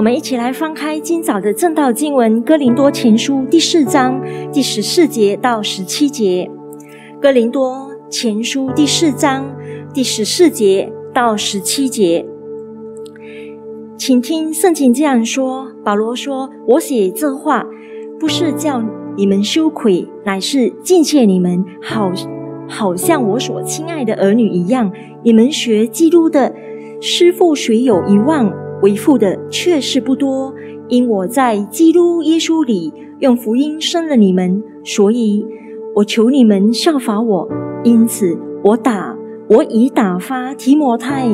我们一起来翻开今早的正道经文《哥林多前书》第四章第十四节到十七节，《哥林多前书》第四章第十四节到十七节，请听圣经这样说：保罗说：“我写这话，不是叫你们羞愧，乃是敬谢你们，好好像我所亲爱的儿女一样。你们学基督的师傅，谁有一万。”为父的确是不多，因我在基督耶稣里用福音生了你们，所以我求你们效法我。因此，我打我已打发提摩太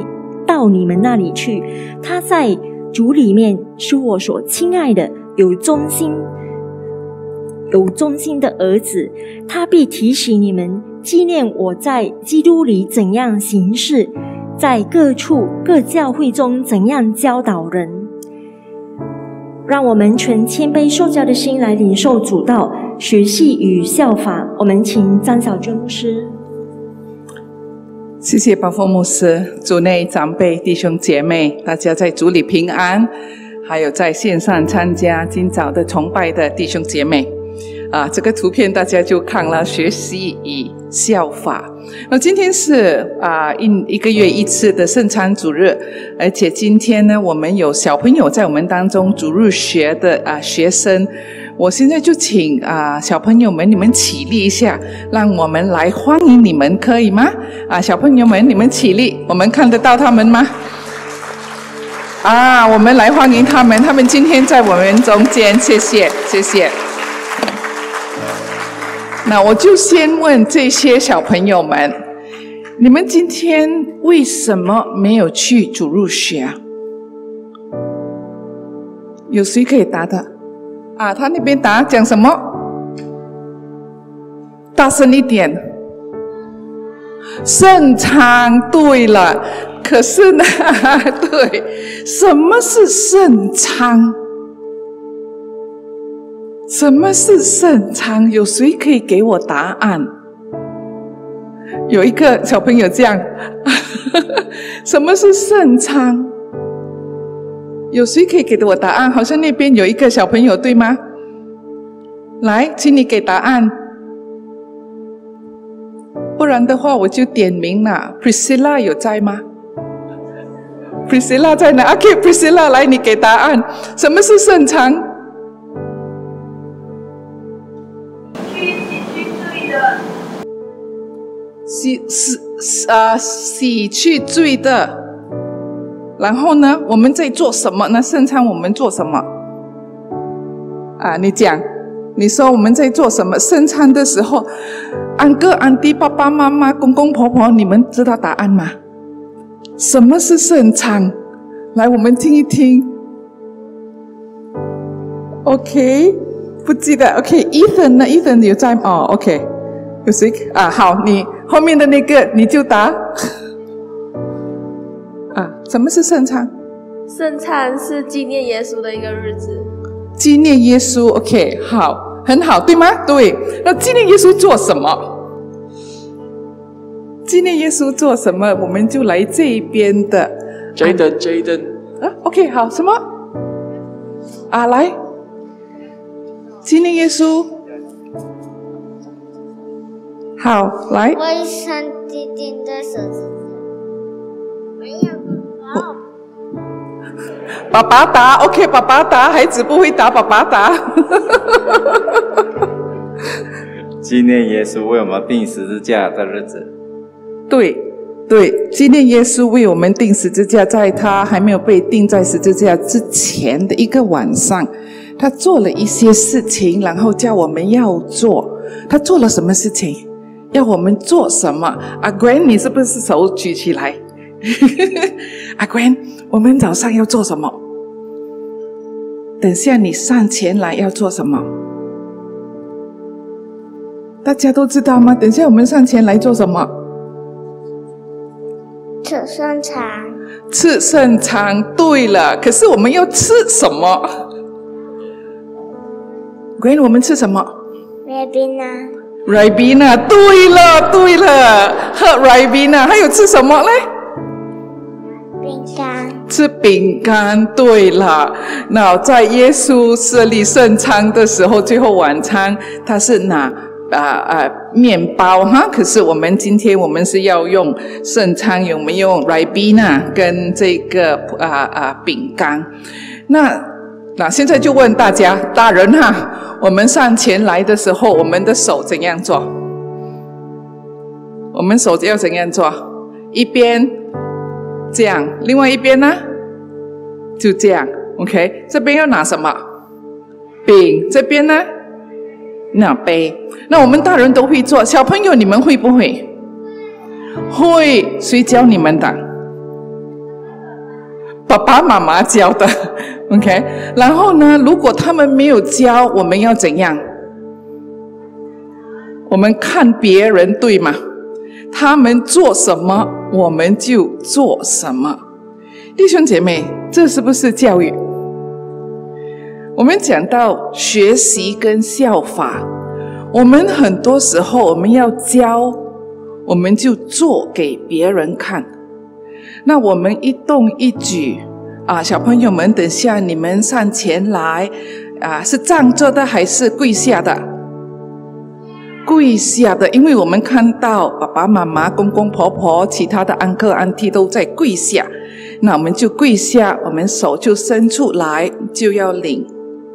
到你们那里去，他在主里面是我所亲爱的、有忠心、有忠心的儿子，他必提醒你们，纪念我在基督里怎样行事。在各处各教会中怎样教导人？让我们全谦卑受教的心来领受主道，学习与效法。我们请张小娟牧师。谢谢宝峰牧师，主内长辈弟兄姐妹，大家在主里平安，还有在线上参加今早的崇拜的弟兄姐妹。啊，这个图片大家就看了，学习与效法。那今天是啊一一个月一次的圣餐主日，而且今天呢，我们有小朋友在我们当中主日学的啊学生。我现在就请啊小朋友们，你们起立一下，让我们来欢迎你们，可以吗？啊，小朋友们，你们起立，我们看得到他们吗？啊，我们来欢迎他们，他们今天在我们中间，谢谢，谢谢。那我就先问这些小朋友们：你们今天为什么没有去主入学啊？有谁可以答的？啊，他那边答讲什么？大声一点！圣餐。对了，可是呢？对，什么是圣餐？什么是圣餐？有谁可以给我答案？有一个小朋友这样，什么是圣餐？有谁可以给的我答案？好像那边有一个小朋友，对吗？来，请你给答案，不然的话我就点名了。Priscilla 有在吗？Priscilla 在哪？OK，Priscilla 来，你给答案。什么是圣餐？洗洗啊洗去罪的，然后呢，我们在做什么呢？圣餐我们做什么？啊，你讲，你说我们在做什么？圣餐的时候，安哥、安弟、爸爸妈妈、公公婆婆，你们知道答案吗？什么是圣餐？来，我们听一听。OK，不记得。OK，Ethan 呢？Ethan 有在吗哦？OK，有谁啊？好，你。后面的那个你就答 啊？什么是圣餐？圣餐是纪念耶稣的一个日子。纪念耶稣，OK，好，很好，对吗？对。那纪念耶稣做什么？纪念耶稣做什么？我们就来这一边的。Jaden，Jaden。啊，OK，好，什么？啊，来，纪念耶稣。好，来。为上帝钉在十字架。没有。爸爸答，OK，爸爸答，孩子不会答，爸爸答。纪念耶稣为我们定十字架的日子。对，对，纪念耶稣为我们定十字架，在他还没有被钉在十字架之前的一个晚上，他做了一些事情，然后叫我们要做。他做了什么事情？要我们做什么？阿 Gwen，你是不是手举起来？阿 Gwen，我们早上要做什么？等下你上前来要做什么？大家都知道吗？等下我们上前来做什么？吃圣餐。吃圣餐。对了，可是我们要吃什么？Gwen，我们吃什么？Rabina。Ribena，对了，对了，喝 Ribena，还有吃什么嘞？饼干。吃饼干。对了，那在耶稣设立圣餐的时候，最后晚餐他是拿啊啊面包哈。可是我们今天我们是要用圣餐，有没有 ribena 跟这个啊啊饼干？那那现在就问大家，大人哈，我们上前来的时候，我们的手怎样做？我们手要怎样做？一边这样，另外一边呢？就这样，OK。这边要拿什么？饼。这边呢？拿杯。那我们大人都会做，小朋友你们会不会？会。谁教你们的？爸爸妈妈教的，OK。然后呢，如果他们没有教，我们要怎样？我们看别人对吗？他们做什么，我们就做什么。弟兄姐妹，这是不是教育？我们讲到学习跟效法，我们很多时候我们要教，我们就做给别人看。那我们一动一举啊，小朋友们，等下你们上前来啊，是站着的还是跪下的？跪下的，因为我们看到爸爸妈妈、公公婆婆、其他的安哥安弟都在跪下，那我们就跪下，我们手就伸出来，就要领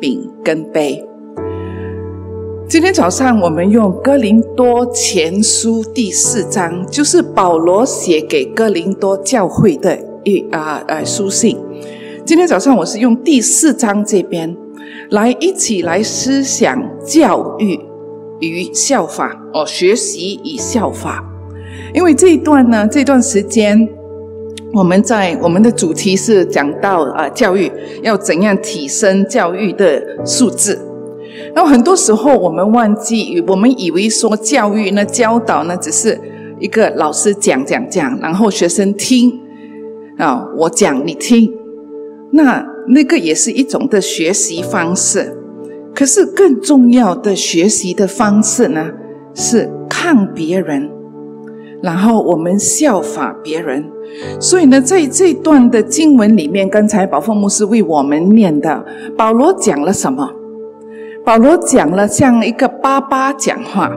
饼跟杯。今天早上我们用哥林多前书第四章，就是保罗写给哥林多教会的一啊呃书信。今天早上我是用第四章这边来一起来思想教育。与效法哦，学习与效法，因为这一段呢，这段时间我们在我们的主题是讲到啊，教育要怎样提升教育的素质。然后很多时候我们忘记，我们以为说教育呢，教导呢，只是一个老师讲讲讲，然后学生听啊，我讲你听，那那个也是一种的学习方式。可是更重要的学习的方式呢，是看别人，然后我们效法别人。所以呢，在这段的经文里面，刚才宝凤牧师为我们念的，保罗讲了什么？保罗讲了像一个爸爸讲话。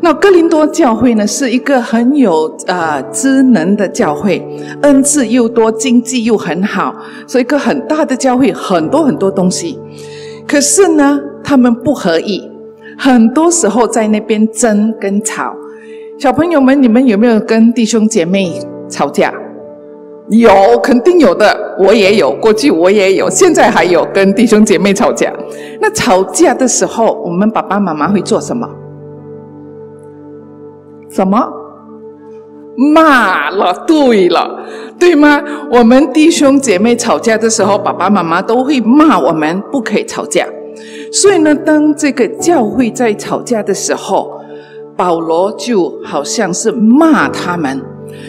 那哥林多教会呢，是一个很有呃智能的教会，恩赐又多，经济又很好，所以一个很大的教会，很多很多东西。可是呢，他们不合意，很多时候在那边争跟吵。小朋友们，你们有没有跟弟兄姐妹吵架？有，肯定有的。我也有，过去我也有，现在还有跟弟兄姐妹吵架。那吵架的时候，我们爸爸妈妈会做什么？什么？骂了，对了，对吗？我们弟兄姐妹吵架的时候，爸爸妈妈都会骂我们，不可以吵架。所以呢，当这个教会在吵架的时候，保罗就好像是骂他们。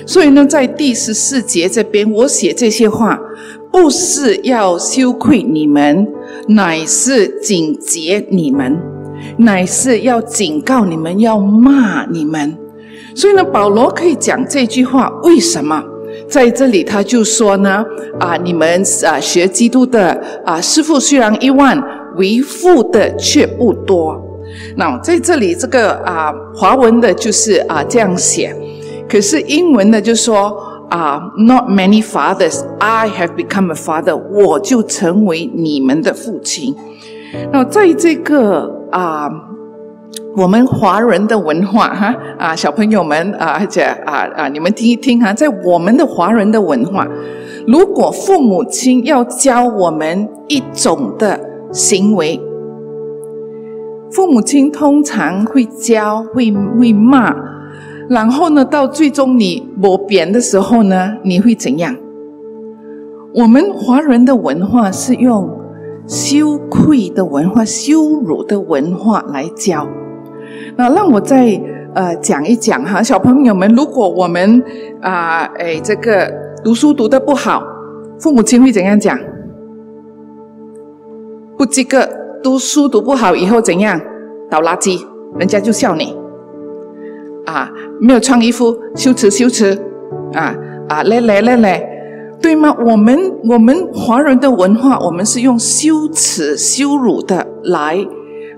所以呢，在第十四节这边，我写这些话，不是要羞愧你们，乃是警戒你们，乃是要警告你们，要骂你们。所以呢，保罗可以讲这句话，为什么在这里他就说呢？啊，你们啊学基督的啊师傅虽然一万，为父的却不多。那在这里这个啊华文的就是啊这样写，可是英文的就说啊，Not many fathers, I have become a father，我就成为你们的父亲。那在这个啊。我们华人的文化，哈啊，小朋友们啊，而且啊啊，你们听一听哈，在我们的华人的文化，如果父母亲要教我们一种的行为，父母亲通常会教，会会骂，然后呢，到最终你磨扁的时候呢，你会怎样？我们华人的文化是用羞愧的文化、羞辱的文化来教。那让我再呃讲一讲哈，小朋友们，如果我们啊哎这个读书读得不好，父母亲会怎样讲？不及格，读书读不好以后怎样？倒垃圾，人家就笑你。啊，没有穿衣服，羞耻羞耻，啊啊嘞嘞嘞嘞，对吗？我们我们华人的文化，我们是用羞耻、羞辱的来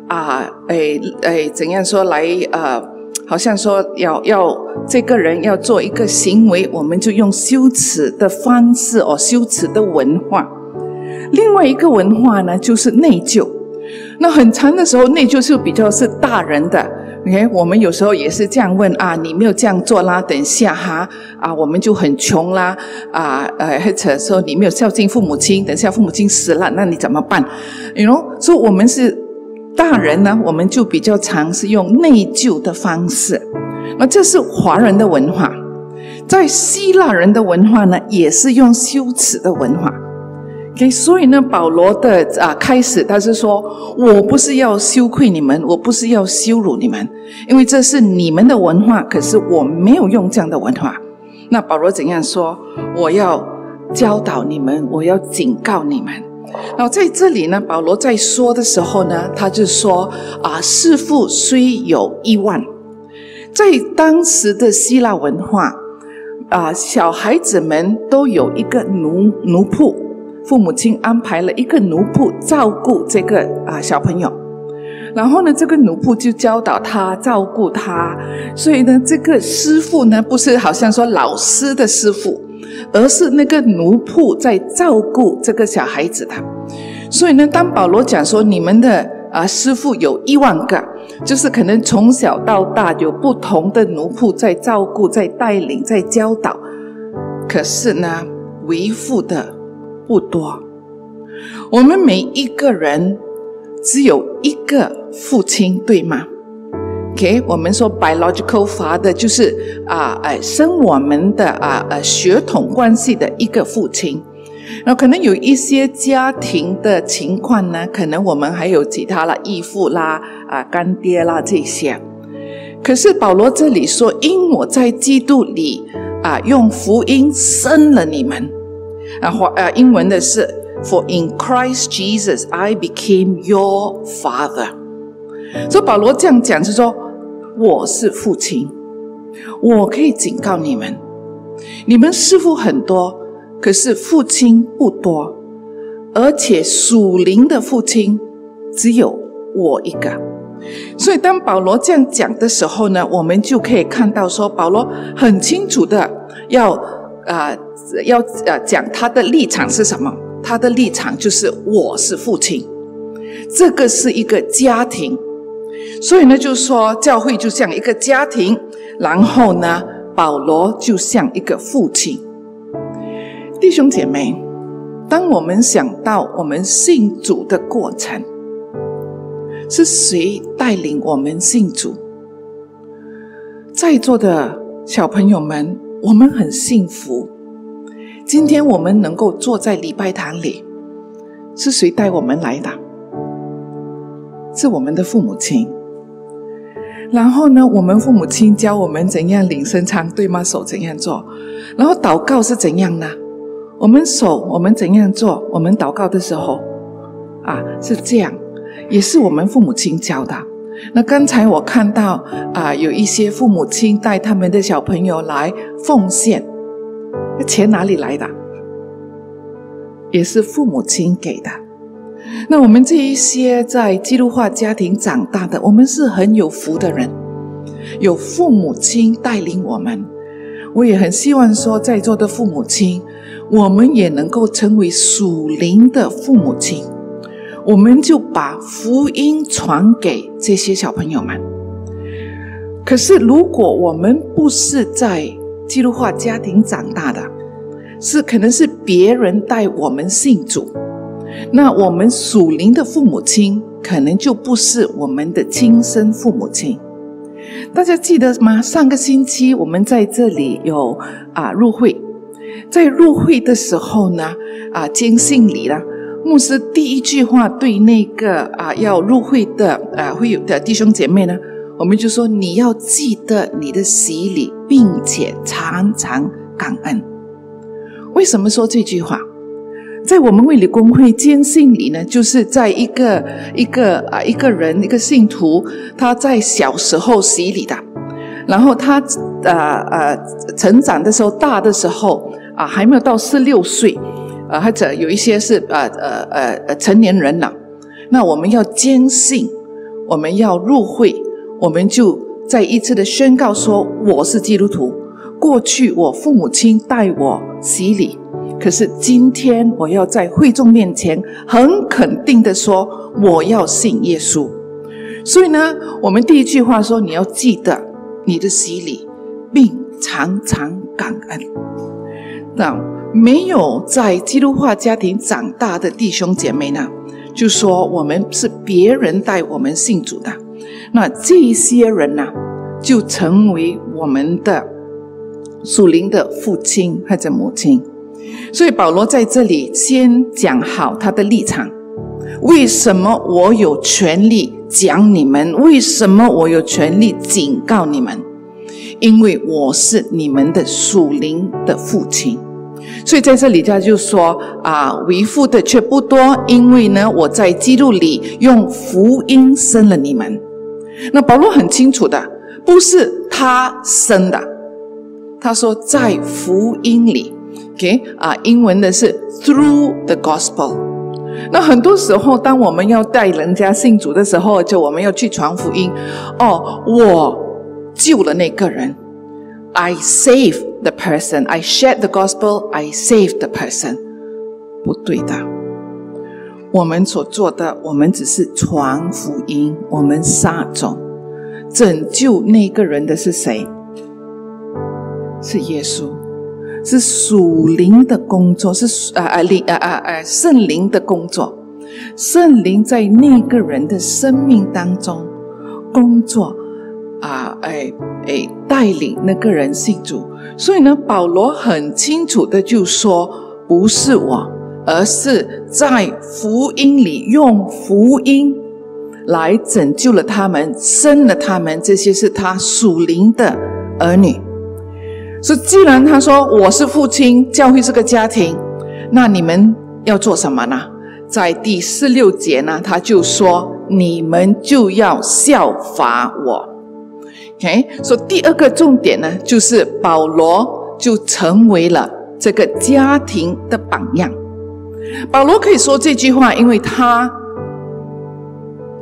啊，诶诶，怎样说来呃，好像说要要这个人要做一个行为，我们就用羞耻的方式哦，羞耻的文化。另外一个文化呢，就是内疚。那很长的时候，内疚是比较是大人的。OK，我们有时候也是这样问啊，你没有这样做啦，等下哈啊，我们就很穷啦啊，呃，或者说你没有孝敬父母亲，等下父母亲死了，那你怎么办？You know，所以我们是大人呢，我们就比较常是用内疚的方式。那这是华人的文化，在希腊人的文化呢，也是用羞耻的文化。OK，所以呢，保罗的啊开始，他是说我不是要羞愧你们，我不是要羞辱你们，因为这是你们的文化，可是我没有用这样的文化。那保罗怎样说？我要教导你们，我要警告你们。然后在这里呢，保罗在说的时候呢，他就说啊，弑父虽有一万，在当时的希腊文化啊，小孩子们都有一个奴奴仆。父母亲安排了一个奴仆照顾这个啊小朋友，然后呢，这个奴仆就教导他照顾他，所以呢，这个师傅呢不是好像说老师的师傅，而是那个奴仆在照顾这个小孩子的。所以呢，当保罗讲说你们的啊师傅有一万个，就是可能从小到大有不同的奴仆在照顾、在带领、在教导，可是呢，为父的。不多，我们每一个人只有一个父亲，对吗？OK，我们说 biological father 就是啊，哎，生我们的啊，呃，血统关系的一个父亲。那可能有一些家庭的情况呢，可能我们还有其他的义父啦、啊干爹啦这些。可是保罗这里说，因我在基督里啊，用福音生了你们。啊，华呃，英文的是 For in Christ Jesus I became your father。所以保罗这样讲，是说我是父亲，我可以警告你们，你们师傅很多，可是父亲不多，而且属灵的父亲只有我一个。所以当保罗这样讲的时候呢，我们就可以看到说，保罗很清楚的要啊。要呃讲他的立场是什么？他的立场就是我是父亲，这个是一个家庭，所以呢，就是说教会就像一个家庭，然后呢，保罗就像一个父亲。弟兄姐妹，当我们想到我们信主的过程，是谁带领我们信主？在座的小朋友们，我们很幸福。今天我们能够坐在礼拜堂里，是谁带我们来的？是我们的父母亲。然后呢，我们父母亲教我们怎样领圣餐，对吗？手怎样做？然后祷告是怎样呢？我们手我们怎样做？我们祷告的时候，啊，是这样，也是我们父母亲教的。那刚才我看到啊，有一些父母亲带他们的小朋友来奉献。那钱哪里来的？也是父母亲给的。那我们这一些在基督化家庭长大的，我们是很有福的人，有父母亲带领我们。我也很希望说，在座的父母亲，我们也能够成为属灵的父母亲。我们就把福音传给这些小朋友们。可是，如果我们不是在基督化家庭长大的，是可能是别人带我们信主，那我们属灵的父母亲可能就不是我们的亲生父母亲。大家记得吗？上个星期我们在这里有啊入会，在入会的时候呢，啊坚信礼了，牧师第一句话对那个啊要入会的啊会有的弟兄姐妹呢。我们就说你要记得你的洗礼，并且常常感恩。为什么说这句话？在我们卫理公会坚信里呢，就是在一个一个啊一个人一个信徒，他在小时候洗礼的，然后他呃呃成长的时候大的时候啊还没有到十六岁，呃或者有一些是呃呃呃成年人了，那我们要坚信，我们要入会，我们就再一次的宣告说我是基督徒。过去我父母亲带我洗礼，可是今天我要在会众面前很肯定的说我要信耶稣。所以呢，我们第一句话说你要记得你的洗礼，并常常感恩。那没有在基督化家庭长大的弟兄姐妹呢，就说我们是别人带我们信主的，那这些人呢，就成为我们的。属灵的父亲或者母亲，所以保罗在这里先讲好他的立场。为什么我有权利讲你们？为什么我有权利警告你们？因为我是你们的属灵的父亲。所以在这里他就说啊，为父的却不多，因为呢，我在基督里用福音生了你们。那保罗很清楚的，不是他生的。他说，在福音里，OK 啊，英文的是 through the gospel。那很多时候，当我们要带人家信主的时候，就我们要去传福音。哦，我救了那个人，I save the person. I shared the gospel. I save the person。不对的，我们所做的，我们只是传福音，我们撒种，拯救那个人的是谁？是耶稣，是属灵的工作，是啊啊灵啊啊啊圣灵的工作，圣灵在那个人的生命当中工作啊哎哎带领那个人信主，所以呢，保罗很清楚的就说，不是我，而是在福音里用福音来拯救了他们，生了他们，这些是他属灵的儿女。所以，既然他说我是父亲，教会这个家庭，那你们要做什么呢？在第十六节呢，他就说你们就要效法我。OK，所以第二个重点呢，就是保罗就成为了这个家庭的榜样。保罗可以说这句话，因为他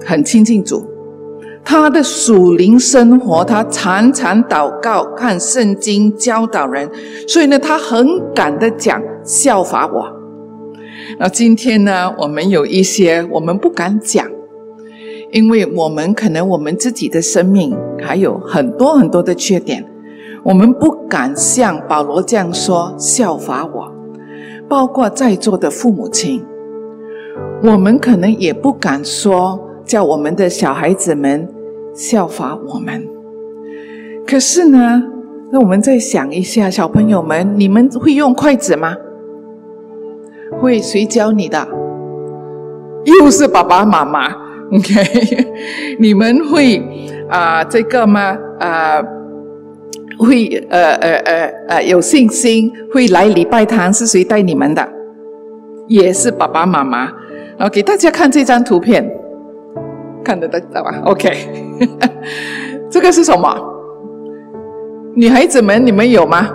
很亲近主。他的属灵生活，他常常祷告、看圣经、教导人，所以呢，他很敢的讲效法我。那今天呢，我们有一些我们不敢讲，因为我们可能我们自己的生命还有很多很多的缺点，我们不敢像保罗这样说效法我。包括在座的父母亲，我们可能也不敢说叫我们的小孩子们。效法我们，可是呢，那我们再想一下，小朋友们，你们会用筷子吗？会谁教你的？又是爸爸妈妈，OK？你们会啊这个吗？啊，会呃呃呃呃有信心会来礼拜堂是谁带你们的？也是爸爸妈妈。然后给大家看这张图片。看得到吧？OK，这个是什么？女孩子们，你们有吗？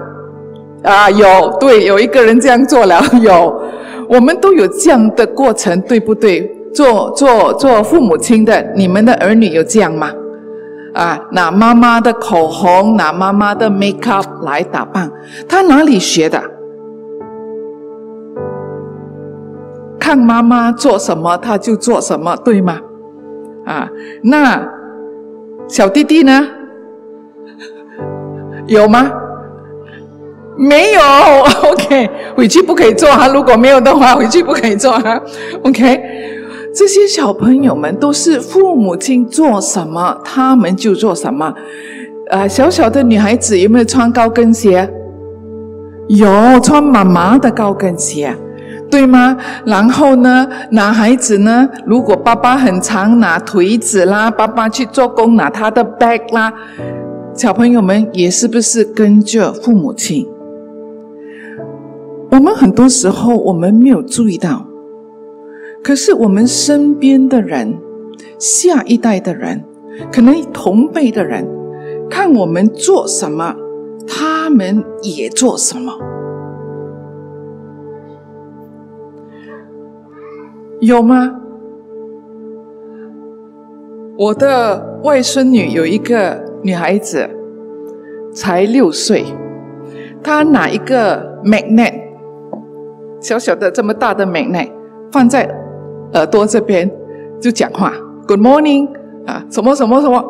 啊，有，对，有一个人这样做了，有，我们都有这样的过程，对不对？做做做父母亲的，你们的儿女有这样吗？啊，拿妈妈的口红，拿妈妈的 make up 来打扮，他哪里学的？看妈妈做什么，他就做什么，对吗？啊，那小弟弟呢？有吗？没有。OK，回去不可以做哈。如果没有的话，回去不可以做哈。OK，这些小朋友们都是父母亲做什么，他们就做什么。啊，小小的女孩子有没有穿高跟鞋？有，穿妈妈的高跟鞋。对吗？然后呢，男孩子呢，如果爸爸很长，拿腿子啦，爸爸去做工拿他的 bag 啦，小朋友们也是不是跟着父母亲？我们很多时候我们没有注意到，可是我们身边的人下一代的人可能同辈的人看我们做什么他们也做什么。有吗？我的外孙女有一个女孩子才六岁她拿一个 magnet 小小的这么大的 magnet 放在耳朵这边就讲话，Good morning 啊，什么什么什么，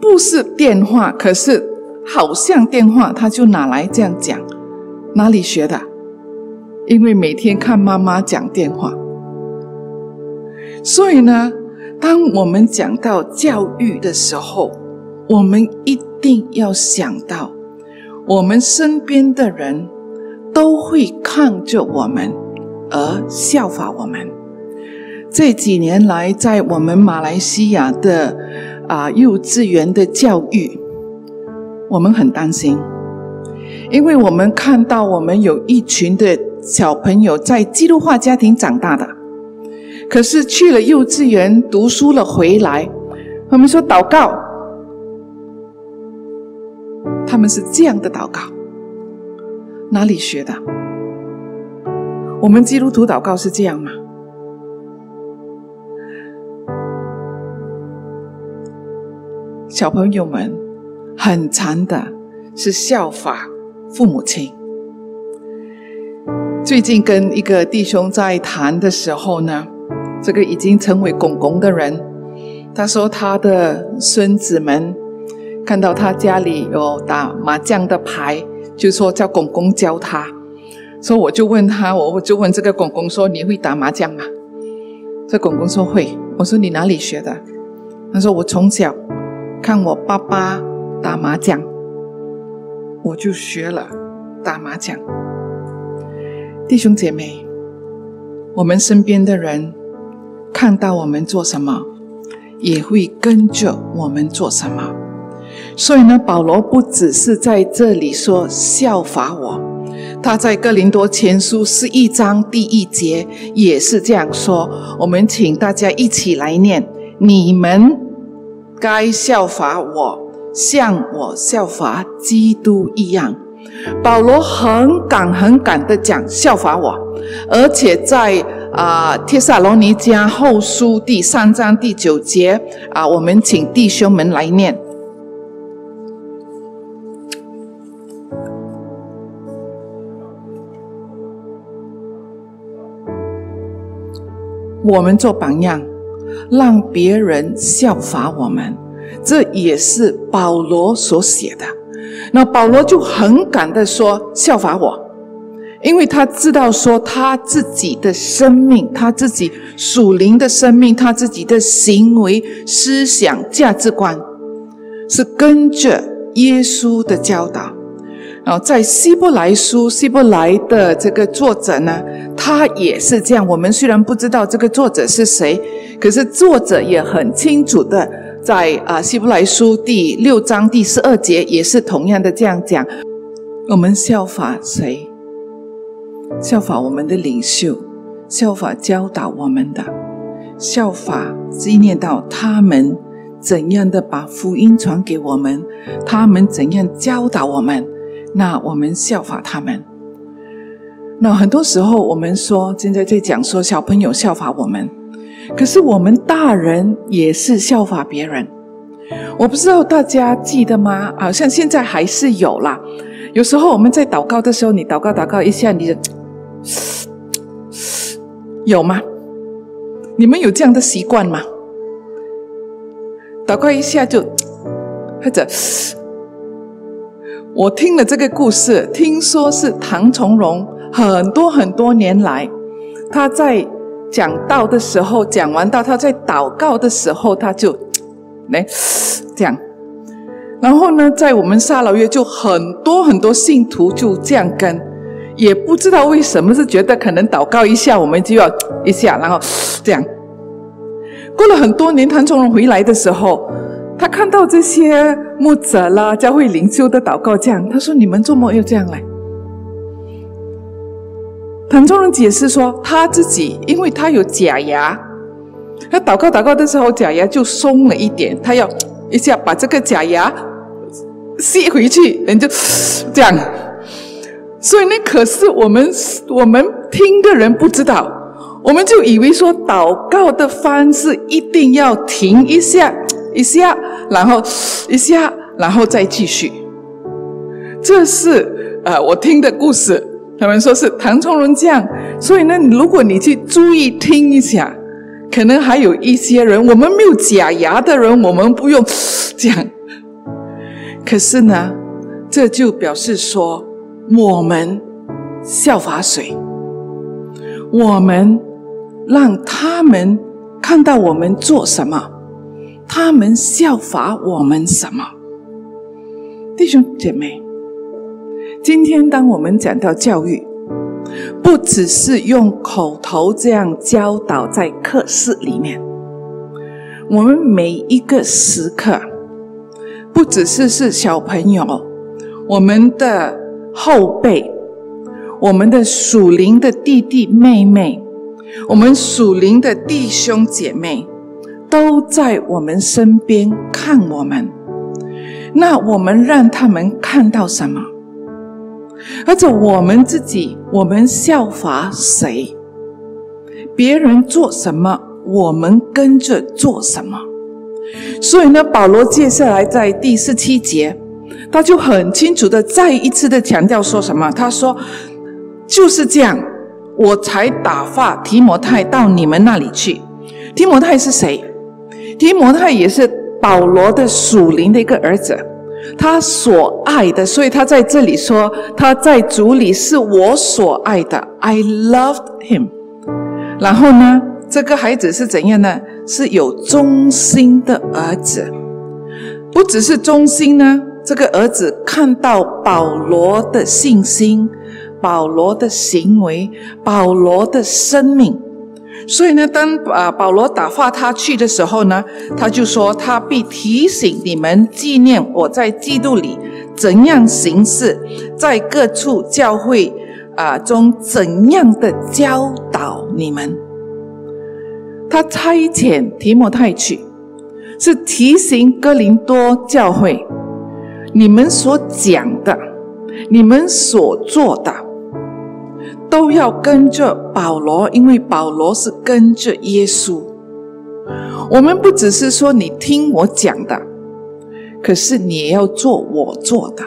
不是电话，可是好像电话，他就拿来这样讲，哪里学的？因为每天看妈妈讲电话。所以呢，当我们讲到教育的时候，我们一定要想到，我们身边的人都会看着我们而效法我们。这几年来，在我们马来西亚的啊幼稚园的教育，我们很担心，因为我们看到我们有一群的小朋友在基督化家庭长大的。可是去了幼稚园读书了回来，我们说祷告，他们是这样的祷告，哪里学的？我们基督徒祷告是这样吗？小朋友们很常的是效法父母亲。最近跟一个弟兄在谈的时候呢。这个已经成为公公的人，他说他的孙子们看到他家里有打麻将的牌，就说叫公公教他。说我就问他，我我就问这个公公说：“你会打麻将吗？”这公公说会。我说：“你哪里学的？”他说：“我从小看我爸爸打麻将，我就学了打麻将。”弟兄姐妹，我们身边的人。看到我们做什么，也会跟着我们做什么。所以呢，保罗不只是在这里说效法我，他在哥林多前书十一章第一节也是这样说。我们请大家一起来念：你们该效法我，像我效法基督一样。保罗很敢很敢的讲效法我，而且在。啊，《帖撒罗尼迦后书》第三章第九节啊，我们请弟兄们来念。我们做榜样，让别人效法我们，这也是保罗所写的。那保罗就很敢的说：“效法我。”因为他知道说他自己的生命，他自己属灵的生命，他自己的行为、思想、价值观，是跟着耶稣的教导。然后在希伯来书，希伯来的这个作者呢，他也是这样。我们虽然不知道这个作者是谁，可是作者也很清楚的，在啊希伯来书第六章第十二节，也是同样的这样讲。我们效法谁？效法我们的领袖，效法教导我们的，效法纪念到他们怎样的把福音传给我们，他们怎样教导我们，那我们效法他们。那很多时候我们说，现在在讲说小朋友效法我们，可是我们大人也是效法别人。我不知道大家记得吗？好像现在还是有啦。有时候我们在祷告的时候，你祷告祷告一下，你就。有吗？你们有这样的习惯吗？祷告一下就，或者，我听了这个故事，听说是唐从容很多很多年来，他在讲道的时候，讲完道，他在祷告的时候，他就 来 这样。然后呢，在我们沙老约就很多很多信徒就这样跟。也不知道为什么是觉得可能祷告一下，我们就要 一下，然后这样。过了很多年，谭崇荣回来的时候，他看到这些牧者啦、教会领袖的祷告这样，他说：“你们做梦又这样来？”很多人解释说，他自己因为他有假牙，他祷告祷告的时候，假牙就松了一点，他要一下把这个假牙吸回去，人就 这样。所以呢，可是我们我们听的人不知道，我们就以为说祷告的方式一定要停一下，一下，然后一下，然后再继续。这是呃我听的故事，他们说是唐崇荣样。所以呢，如果你去注意听一下，可能还有一些人，我们没有假牙的人，我们不用讲。可是呢，这就表示说，我们效法谁？我们让他们看到我们做什么，他们效法我们什么？弟兄姐妹，今天当我们讲到教育，不只是用口头这样教导在课室里面，我们每一个时刻。不只是是小朋友，我们的后辈，我们的属灵的弟弟妹妹，我们属灵的弟兄姐妹，都在我们身边看我们。那我们让他们看到什么？而且我们自己，我们效法谁？别人做什么，我们跟着做什么？所以呢，保罗接下来在第十七节，他就很清楚的再一次的强调说什么？他说：“就是这样，我才打发提摩太到你们那里去。提摩太是谁？提摩太也是保罗的属灵的一个儿子，他所爱的。所以他在这里说，他在主里是我所爱的，I loved him。然后呢，这个孩子是怎样呢？是有忠心的儿子，不只是忠心呢。这个儿子看到保罗的信心、保罗的行为、保罗的生命，所以呢，当啊保罗打发他去的时候呢，他就说他必提醒你们纪念我在基督里怎样行事，在各处教会啊中怎样的教导你们。他差遣提摩太去，是提醒哥林多教会：你们所讲的，你们所做的，都要跟着保罗，因为保罗是跟着耶稣。我们不只是说你听我讲的，可是你也要做我做的。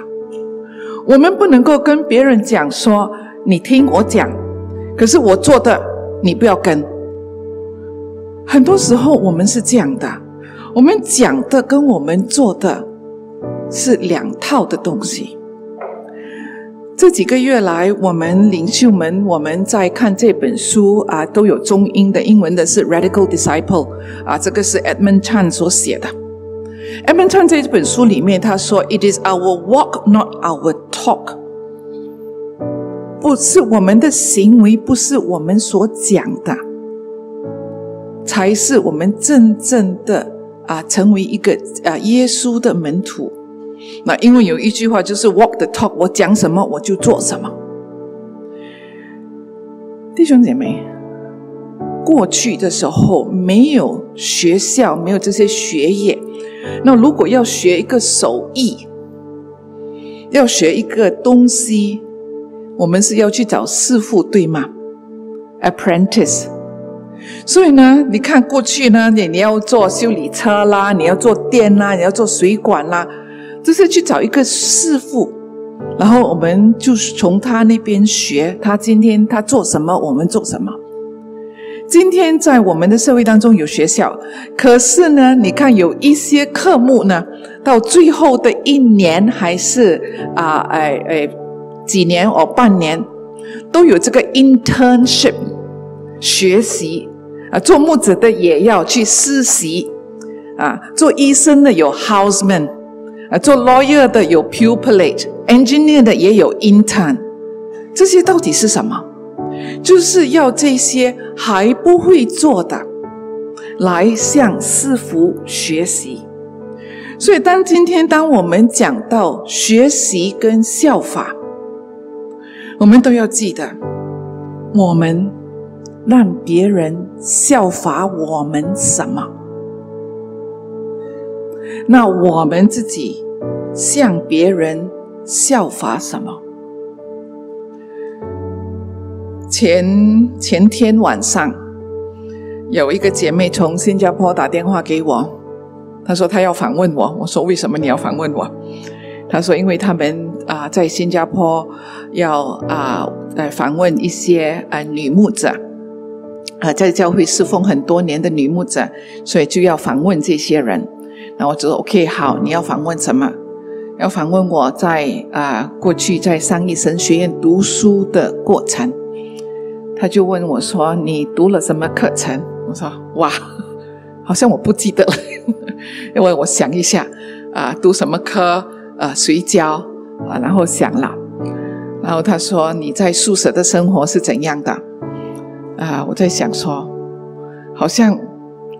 我们不能够跟别人讲说你听我讲，可是我做的你不要跟。很多时候我们是这样的，我们讲的跟我们做的是两套的东西。这几个月来，我们领袖们我们在看这本书啊，都有中英的，英文的是《Radical Disciple》啊，这个是 Edmund Chan 所写的。Edmund Chan 这本书里面他说：“It is our walk, not our talk。”不是我们的行为，不是我们所讲的。才是我们真正的啊，成为一个啊耶稣的门徒。那因为有一句话就是 “walk the talk”，我讲什么我就做什么。弟兄姐妹，过去的时候没有学校，没有这些学业。那如果要学一个手艺，要学一个东西，我们是要去找师傅，对吗？Apprentice。所以呢，你看过去呢，你你要做修理车啦，你要做电啦，你要做水管啦，就是去找一个师傅，然后我们就是从他那边学，他今天他做什么，我们做什么。今天在我们的社会当中有学校，可是呢，你看有一些科目呢，到最后的一年还是啊，哎哎，几年或半年，都有这个 internship 学习。啊，做木子的也要去实习，啊，做医生的有 houseman，啊，做 lawyer 的有 pupilage，engineer 的也有 intern，这些到底是什么？就是要这些还不会做的，来向师傅学习。所以，当今天当我们讲到学习跟效法，我们都要记得，我们。让别人效法我们什么？那我们自己向别人效法什么？前前天晚上有一个姐妹从新加坡打电话给我，她说她要访问我。我说为什么你要访问我？她说因为他们啊在新加坡要啊来访问一些啊女牧者，啊在教会侍奉很多年的女牧者，所以就要访问这些人。然后我就说 OK 好，你要访问什么？要访问我在啊过去在商业神学院读书的过程。他就问我说：“你读了什么课程？”我说：“哇，好像我不记得了，因为我想一下啊，读什么科？呃，谁教啊？然后想了，然后他说：“你在宿舍的生活是怎样的？”啊，我在想说，好像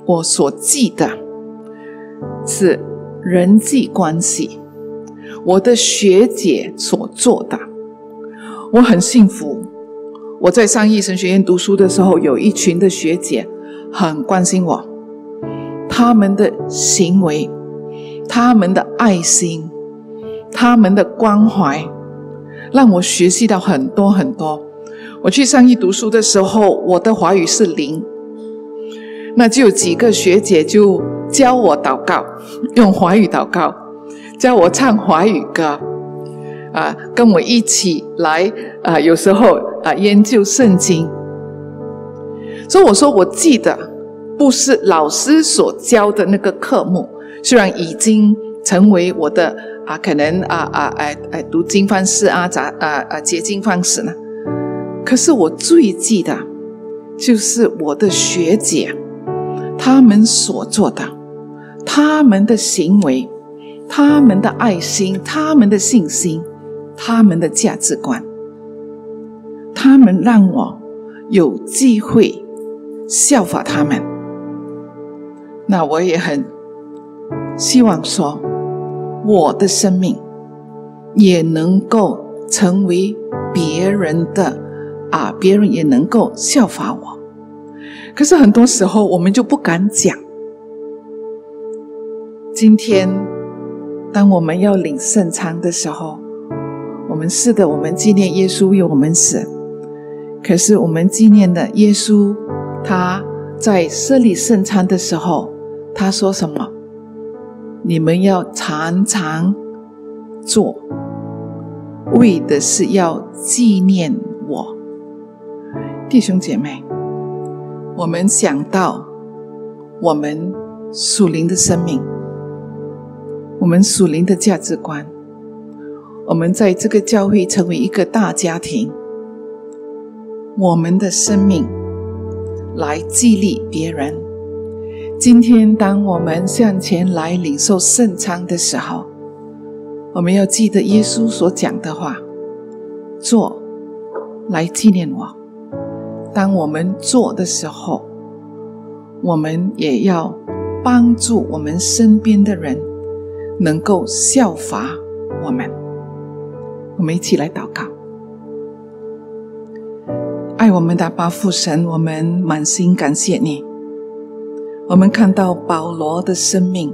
我所记的是人际关系，我的学姐所做的，我很幸福。我在上医神学院读书的时候，有一群的学姐很关心我，他们的行为、他们的爱心、他们的关怀，让我学习到很多很多。我去上医读书的时候，我的华语是零，那就有几个学姐就教我祷告，用华语祷告，教我唱华语歌。啊，跟我一起来啊！有时候啊，研究圣经。所以我说，我记得不是老师所教的那个科目，虽然已经成为我的啊，可能啊啊哎哎读经方式啊，咋啊啊结经方式呢？可是我最记得，就是我的学姐他们所做的，他们的行为，他们的爱心，他们的信心。他们的价值观，他们让我有机会效法他们。那我也很希望说，我的生命也能够成为别人的啊，别人也能够效法我。可是很多时候我们就不敢讲。今天，当我们要领圣餐的时候。我们是的，我们纪念耶稣为我们死。可是我们纪念的耶稣，他在设立圣餐的时候，他说什么？你们要常常做，为的是要纪念我。弟兄姐妹，我们想到我们属灵的生命，我们属灵的价值观。我们在这个教会成为一个大家庭，我们的生命来激励别人。今天，当我们向前来领受圣餐的时候，我们要记得耶稣所讲的话：做来纪念我。当我们做的时候，我们也要帮助我们身边的人能够效法我们。我们一起来祷告，爱我们的巴父神，我们满心感谢你。我们看到保罗的生命，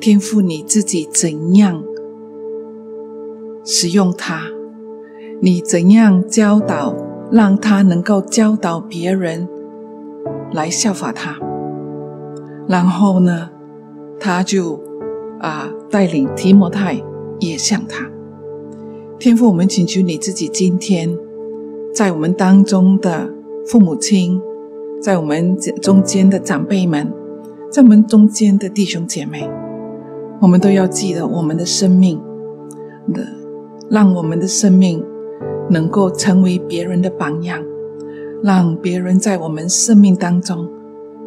天赋你自己怎样使用他，你怎样教导，让他能够教导别人来效法他。然后呢，他就啊带领提摩太也像他。天父，我们请求你自己今天在我们当中的父母亲，在我们中间的长辈们，在我们中间的弟兄姐妹，我们都要记得我们的生命的，让我们的生命能够成为别人的榜样，让别人在我们生命当中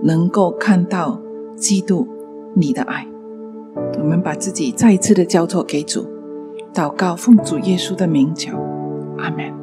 能够看到基督你的爱。我们把自己再一次的交托给主。祷告，奉主耶稣的名求，阿门。